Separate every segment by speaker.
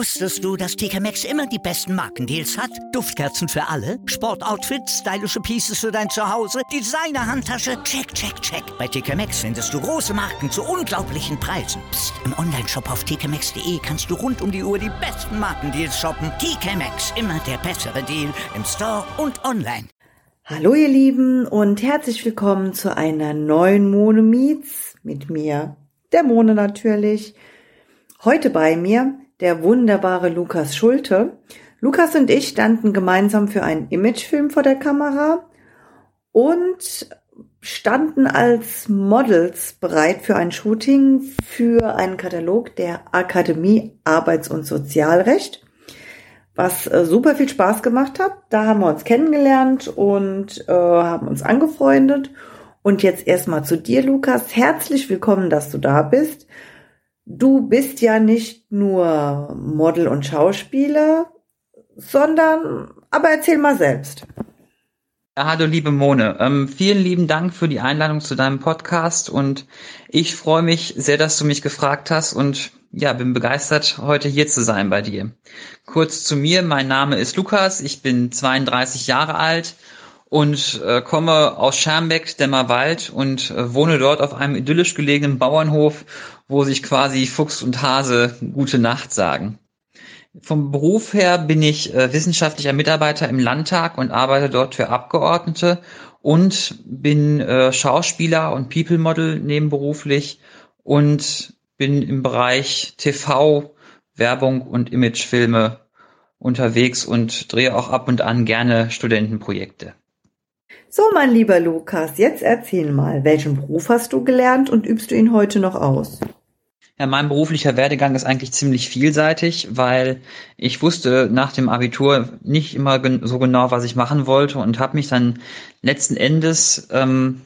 Speaker 1: Wusstest du, dass TK Maxx immer die besten Markendeals hat? Duftkerzen für alle, Sportoutfits, stylische Pieces für dein Zuhause, Designer-Handtasche, check, check, check. Bei TK Maxx findest du große Marken zu unglaublichen Preisen. Psst. im Onlineshop auf tkmaxx.de kannst du rund um die Uhr die besten Markendeals shoppen. TK Maxx, immer der bessere Deal im Store und online.
Speaker 2: Hallo ihr Lieben und herzlich willkommen zu einer neuen Mone Meets mit mir, der Mone natürlich. Heute bei mir der wunderbare Lukas Schulte. Lukas und ich standen gemeinsam für einen Imagefilm vor der Kamera und standen als Models bereit für ein Shooting für einen Katalog der Akademie Arbeits- und Sozialrecht, was äh, super viel Spaß gemacht hat. Da haben wir uns kennengelernt und äh, haben uns angefreundet. Und jetzt erstmal zu dir, Lukas. Herzlich willkommen, dass du da bist. Du bist ja nicht nur Model und Schauspieler, sondern, aber erzähl mal selbst.
Speaker 3: Ja, hallo liebe Mone, ähm, vielen lieben Dank für die Einladung zu deinem Podcast und ich freue mich sehr, dass du mich gefragt hast und ja, bin begeistert, heute hier zu sein bei dir. Kurz zu mir, mein Name ist Lukas, ich bin 32 Jahre alt und äh, komme aus Schermbeck, Dämmerwald und äh, wohne dort auf einem idyllisch gelegenen Bauernhof, wo sich quasi Fuchs und Hase gute Nacht sagen. Vom Beruf her bin ich äh, wissenschaftlicher Mitarbeiter im Landtag und arbeite dort für Abgeordnete und bin äh, Schauspieler und People Model nebenberuflich und bin im Bereich TV, Werbung und Imagefilme unterwegs und drehe auch ab und an gerne Studentenprojekte.
Speaker 2: So, mein lieber Lukas, jetzt erzähl mal, welchen Beruf hast du gelernt und übst du ihn heute noch aus?
Speaker 3: Ja, mein beruflicher Werdegang ist eigentlich ziemlich vielseitig, weil ich wusste nach dem Abitur nicht immer so genau, was ich machen wollte und habe mich dann letzten Endes ähm,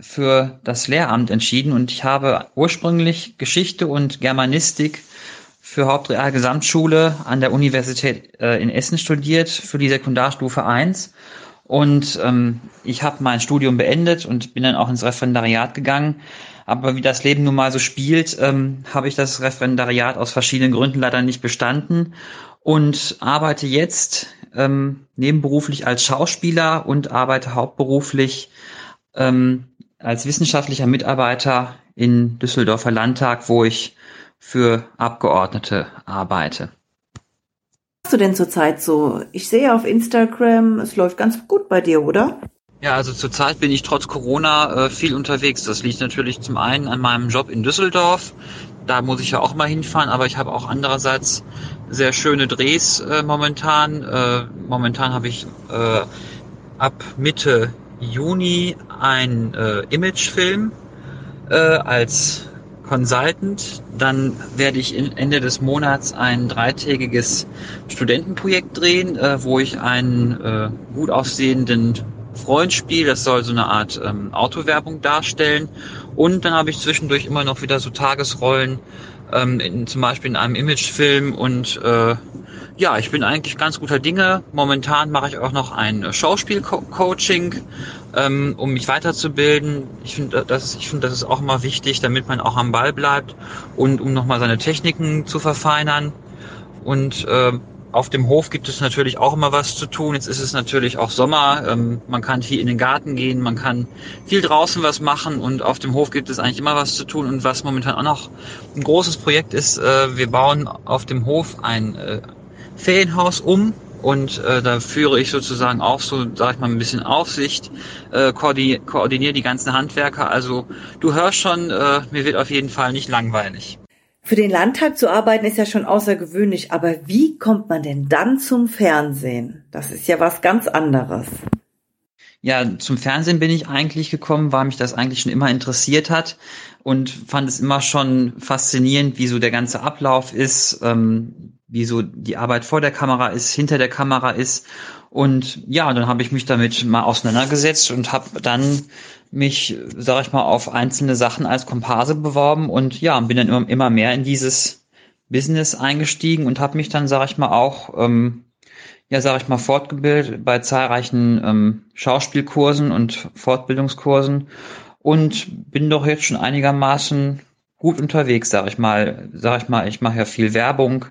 Speaker 3: für das Lehramt entschieden und ich habe ursprünglich Geschichte und Germanistik für Hauptrealgesamtschule an der Universität äh, in Essen studiert für die Sekundarstufe 1 und ähm, ich habe mein Studium beendet und bin dann auch ins Referendariat gegangen. Aber wie das Leben nun mal so spielt, ähm, habe ich das Referendariat aus verschiedenen Gründen leider nicht bestanden und arbeite jetzt ähm, nebenberuflich als Schauspieler und arbeite hauptberuflich ähm, als wissenschaftlicher Mitarbeiter in Düsseldorfer Landtag, wo ich für Abgeordnete arbeite
Speaker 2: du denn zurzeit so? Ich sehe auf Instagram, es läuft ganz gut bei dir, oder?
Speaker 3: Ja, also zurzeit bin ich trotz Corona äh, viel unterwegs. Das liegt natürlich zum einen an meinem Job in Düsseldorf. Da muss ich ja auch mal hinfahren, aber ich habe auch andererseits sehr schöne Drehs äh, momentan. Äh, momentan habe ich äh, ab Mitte Juni ein äh, Imagefilm äh, als Consultant. Dann werde ich Ende des Monats ein dreitägiges Studentenprojekt drehen, äh, wo ich einen äh, gut aussehenden Freund spiele. Das soll so eine Art ähm, Autowerbung darstellen. Und dann habe ich zwischendurch immer noch wieder so Tagesrollen, ähm, in, zum Beispiel in einem Imagefilm und äh, ja, ich bin eigentlich ganz guter Dinge. Momentan mache ich auch noch ein Schauspielcoaching, ähm, um mich weiterzubilden. Ich finde, das, ich finde, das ist auch immer wichtig, damit man auch am Ball bleibt und um nochmal seine Techniken zu verfeinern. Und äh, auf dem Hof gibt es natürlich auch immer was zu tun. Jetzt ist es natürlich auch Sommer. Ähm, man kann viel in den Garten gehen, man kann viel draußen was machen und auf dem Hof gibt es eigentlich immer was zu tun. Und was momentan auch noch ein großes Projekt ist, äh, wir bauen auf dem Hof ein äh, Ferienhaus um und äh, da führe ich sozusagen auch so, sag ich mal, ein bisschen Aufsicht, äh, koordiniere koordinier die ganzen Handwerker. Also du hörst schon, äh, mir wird auf jeden Fall nicht langweilig.
Speaker 2: Für den Landtag zu arbeiten ist ja schon außergewöhnlich, aber wie kommt man denn dann zum Fernsehen? Das ist ja was ganz anderes.
Speaker 3: Ja, zum Fernsehen bin ich eigentlich gekommen, weil mich das eigentlich schon immer interessiert hat und fand es immer schon faszinierend, wie so der ganze Ablauf ist, ähm, wie so die Arbeit vor der Kamera ist, hinter der Kamera ist. Und ja, dann habe ich mich damit mal auseinandergesetzt und habe dann mich, sag ich mal, auf einzelne Sachen als Komparse beworben und ja, bin dann immer, immer mehr in dieses Business eingestiegen und habe mich dann, sag ich mal, auch, ähm, ja, sag ich mal, fortgebildet bei zahlreichen ähm, Schauspielkursen und Fortbildungskursen und bin doch jetzt schon einigermaßen gut unterwegs, sag ich mal. Sag ich mal, ich mache ja viel Werbung,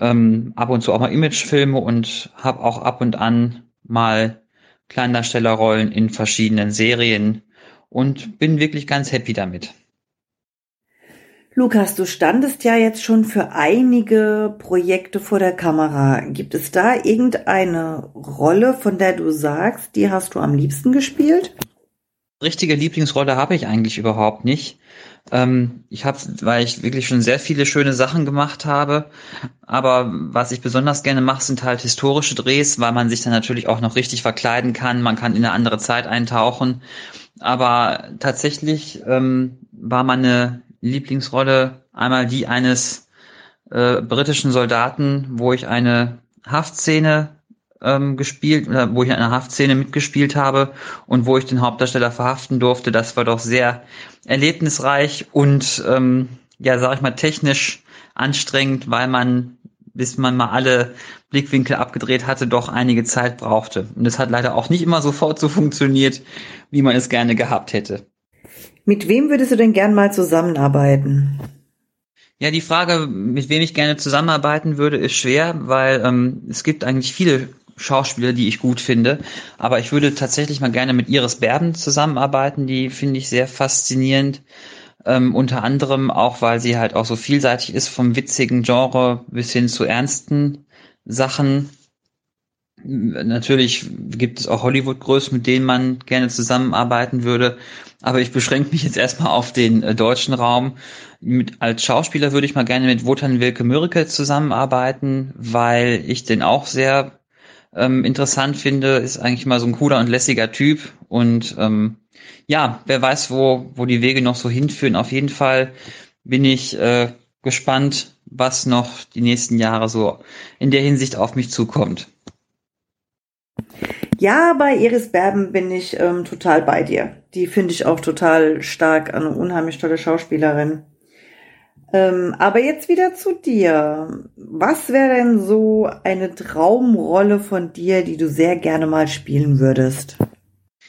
Speaker 3: ähm, ab und zu auch mal Imagefilme und habe auch ab und an mal Kleindarstellerrollen in verschiedenen Serien und bin wirklich ganz happy damit.
Speaker 2: Lukas, du standest ja jetzt schon für einige Projekte vor der Kamera. Gibt es da irgendeine Rolle, von der du sagst, die hast du am liebsten gespielt?
Speaker 3: Richtige Lieblingsrolle habe ich eigentlich überhaupt nicht. Ähm, ich habe, weil ich wirklich schon sehr viele schöne Sachen gemacht habe. Aber was ich besonders gerne mache, sind halt historische Drehs, weil man sich dann natürlich auch noch richtig verkleiden kann. Man kann in eine andere Zeit eintauchen. Aber tatsächlich ähm, war meine Lieblingsrolle einmal die eines äh, britischen Soldaten, wo ich eine Haftszene ähm, gespielt oder wo ich eine Haftszene mitgespielt habe und wo ich den Hauptdarsteller verhaften durfte. Das war doch sehr erlebnisreich und ähm, ja, sag ich mal, technisch anstrengend, weil man, bis man mal alle Blickwinkel abgedreht hatte, doch einige Zeit brauchte. Und es hat leider auch nicht immer sofort so funktioniert, wie man es gerne gehabt hätte.
Speaker 2: Mit wem würdest du denn gern mal zusammenarbeiten?
Speaker 3: Ja, die Frage, mit wem ich gerne zusammenarbeiten würde, ist schwer, weil ähm, es gibt eigentlich viele Schauspieler, die ich gut finde. Aber ich würde tatsächlich mal gerne mit Iris Berben zusammenarbeiten. Die finde ich sehr faszinierend. Ähm, unter anderem auch, weil sie halt auch so vielseitig ist, vom witzigen Genre bis hin zu ernsten Sachen. Natürlich gibt es auch Hollywood-Größen, mit denen man gerne zusammenarbeiten würde. Aber ich beschränke mich jetzt erstmal auf den äh, deutschen Raum. Mit, als Schauspieler würde ich mal gerne mit Wotan Wilke Mürke zusammenarbeiten, weil ich den auch sehr ähm, interessant finde. Ist eigentlich mal so ein cooler und lässiger Typ. Und ähm, ja, wer weiß, wo, wo die Wege noch so hinführen. Auf jeden Fall bin ich äh, gespannt, was noch die nächsten Jahre so in der Hinsicht auf mich zukommt.
Speaker 2: Ja, bei Iris Berben bin ich ähm, total bei dir. Die finde ich auch total stark, eine unheimlich tolle Schauspielerin. Ähm, aber jetzt wieder zu dir. Was wäre denn so eine Traumrolle von dir, die du sehr gerne mal spielen würdest?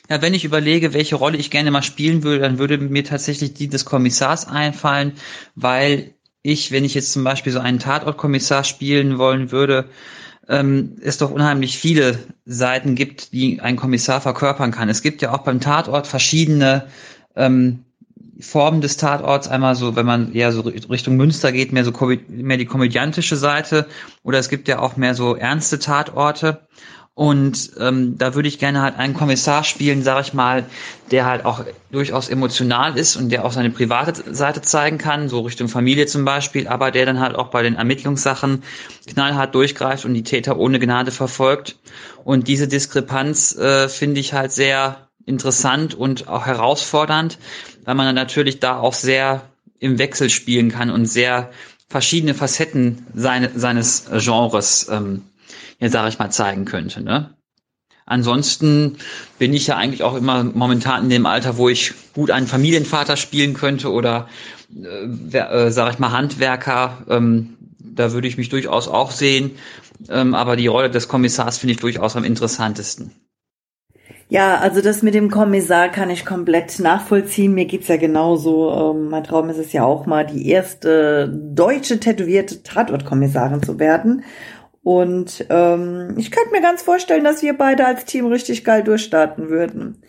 Speaker 3: Ja, wenn ich überlege, welche Rolle ich gerne mal spielen würde, dann würde mir tatsächlich die des Kommissars einfallen, weil ich, wenn ich jetzt zum Beispiel so einen Tatortkommissar spielen wollen würde, ähm, es doch unheimlich viele Seiten gibt, die ein Kommissar verkörpern kann. Es gibt ja auch beim Tatort verschiedene ähm, Formen des Tatorts. Einmal so, wenn man eher so Richtung Münster geht, mehr so mehr die komödiantische Seite. Oder es gibt ja auch mehr so ernste Tatorte. Und ähm, da würde ich gerne halt einen Kommissar spielen, sage ich mal, der halt auch durchaus emotional ist und der auch seine private Seite zeigen kann, so Richtung Familie zum Beispiel, aber der dann halt auch bei den Ermittlungssachen knallhart durchgreift und die Täter ohne Gnade verfolgt. Und diese Diskrepanz äh, finde ich halt sehr interessant und auch herausfordernd, weil man dann natürlich da auch sehr im Wechsel spielen kann und sehr verschiedene Facetten seine, seines Genres ähm, ja, sage ich mal, zeigen könnte. Ne? Ansonsten bin ich ja eigentlich auch immer momentan in dem Alter, wo ich gut einen Familienvater spielen könnte oder, äh, äh, sage ich mal, Handwerker. Ähm, da würde ich mich durchaus auch sehen. Ähm, aber die Rolle des Kommissars finde ich durchaus am interessantesten.
Speaker 2: Ja, also das mit dem Kommissar kann ich komplett nachvollziehen. Mir geht's ja genauso. Ähm, mein Traum ist es ja auch mal, die erste deutsche tätowierte Tatortkommissarin zu werden. Und ähm, ich könnte mir ganz vorstellen, dass wir beide als Team richtig geil durchstarten würden.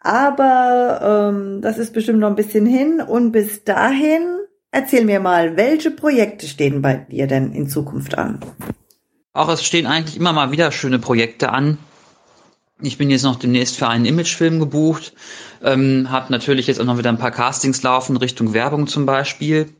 Speaker 2: Aber ähm, das ist bestimmt noch ein bisschen hin. Und bis dahin, erzähl mir mal, welche Projekte stehen bei dir denn in Zukunft an?
Speaker 3: Auch es stehen eigentlich immer mal wieder schöne Projekte an. Ich bin jetzt noch demnächst für einen Imagefilm gebucht, ähm, habe natürlich jetzt auch noch wieder ein paar Castings laufen Richtung Werbung zum Beispiel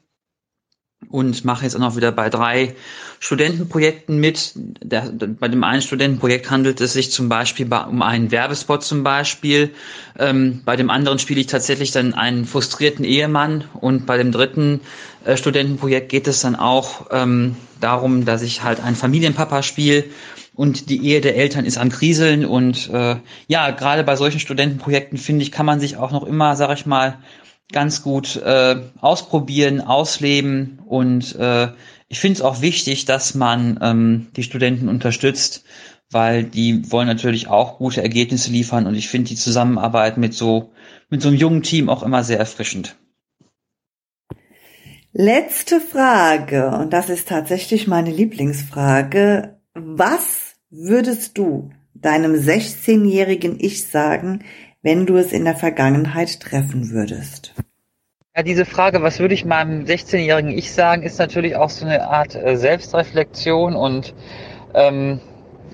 Speaker 3: und mache jetzt auch noch wieder bei drei Studentenprojekten mit. Der, bei dem einen Studentenprojekt handelt es sich zum Beispiel um einen Werbespot zum Beispiel. Ähm, bei dem anderen spiele ich tatsächlich dann einen frustrierten Ehemann und bei dem dritten äh, Studentenprojekt geht es dann auch ähm, darum, dass ich halt einen Familienpapa spiele und die Ehe der Eltern ist am Kriseln und äh, ja, gerade bei solchen Studentenprojekten finde ich, kann man sich auch noch immer, sag ich mal, ganz gut äh, ausprobieren, ausleben und äh, ich finde es auch wichtig, dass man ähm, die Studenten unterstützt, weil die wollen natürlich auch gute Ergebnisse liefern und ich finde die Zusammenarbeit mit so mit so einem jungen Team auch immer sehr erfrischend.
Speaker 2: Letzte Frage, und das ist tatsächlich meine Lieblingsfrage. Was würdest du deinem 16-jährigen Ich sagen, wenn du es in der Vergangenheit treffen würdest?
Speaker 3: Ja, diese Frage, was würde ich meinem 16-jährigen Ich sagen, ist natürlich auch so eine Art äh, Selbstreflexion und ähm,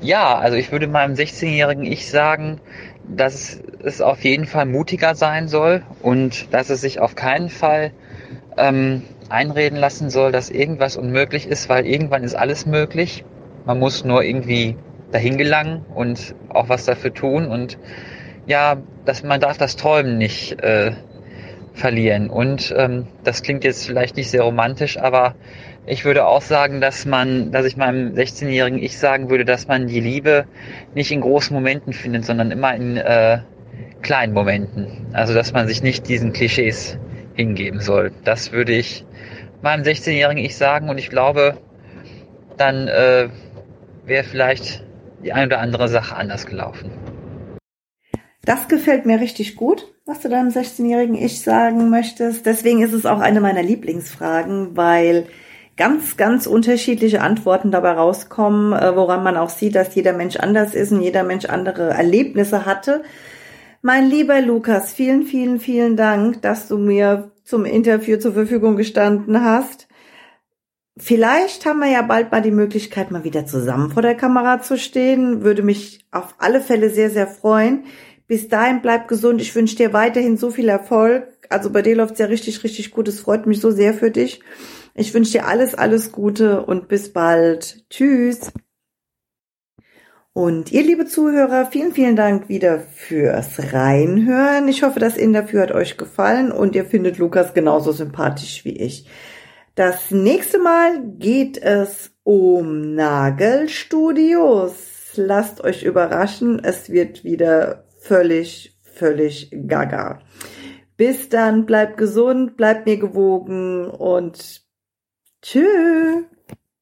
Speaker 3: ja, also ich würde meinem 16-jährigen Ich sagen, dass es auf jeden Fall mutiger sein soll und dass es sich auf keinen Fall ähm, einreden lassen soll, dass irgendwas unmöglich ist, weil irgendwann ist alles möglich. Man muss nur irgendwie dahin gelangen und auch was dafür tun und ja, dass man darf das Träumen nicht äh, verlieren. Und ähm, das klingt jetzt vielleicht nicht sehr romantisch, aber ich würde auch sagen, dass man, dass ich meinem 16-jährigen Ich sagen würde, dass man die Liebe nicht in großen Momenten findet, sondern immer in äh, kleinen Momenten. Also dass man sich nicht diesen Klischees hingeben soll. Das würde ich meinem 16-jährigen Ich sagen und ich glaube, dann äh, wäre vielleicht die ein oder andere Sache anders gelaufen.
Speaker 2: Das gefällt mir richtig gut, was du deinem 16-jährigen Ich sagen möchtest. Deswegen ist es auch eine meiner Lieblingsfragen, weil ganz, ganz unterschiedliche Antworten dabei rauskommen, äh, woran man auch sieht, dass jeder Mensch anders ist und jeder Mensch andere Erlebnisse hatte. Mein lieber Lukas, vielen, vielen, vielen Dank, dass du mir zum Interview zur Verfügung gestanden hast. Vielleicht haben wir ja bald mal die Möglichkeit, mal wieder zusammen vor der Kamera zu stehen. Würde mich auf alle Fälle sehr, sehr freuen. Bis dahin bleib gesund. Ich wünsche dir weiterhin so viel Erfolg. Also bei dir läuft's ja richtig, richtig gut. Es freut mich so sehr für dich. Ich wünsche dir alles, alles Gute und bis bald. Tschüss. Und ihr liebe Zuhörer, vielen, vielen Dank wieder fürs Reinhören. Ich hoffe, das Interview hat euch gefallen und ihr findet Lukas genauso sympathisch wie ich. Das nächste Mal geht es um Nagelstudios. Lasst euch überraschen, es wird wieder völlig, völlig gaga. Bis dann, bleibt gesund, bleibt mir gewogen und tschüss.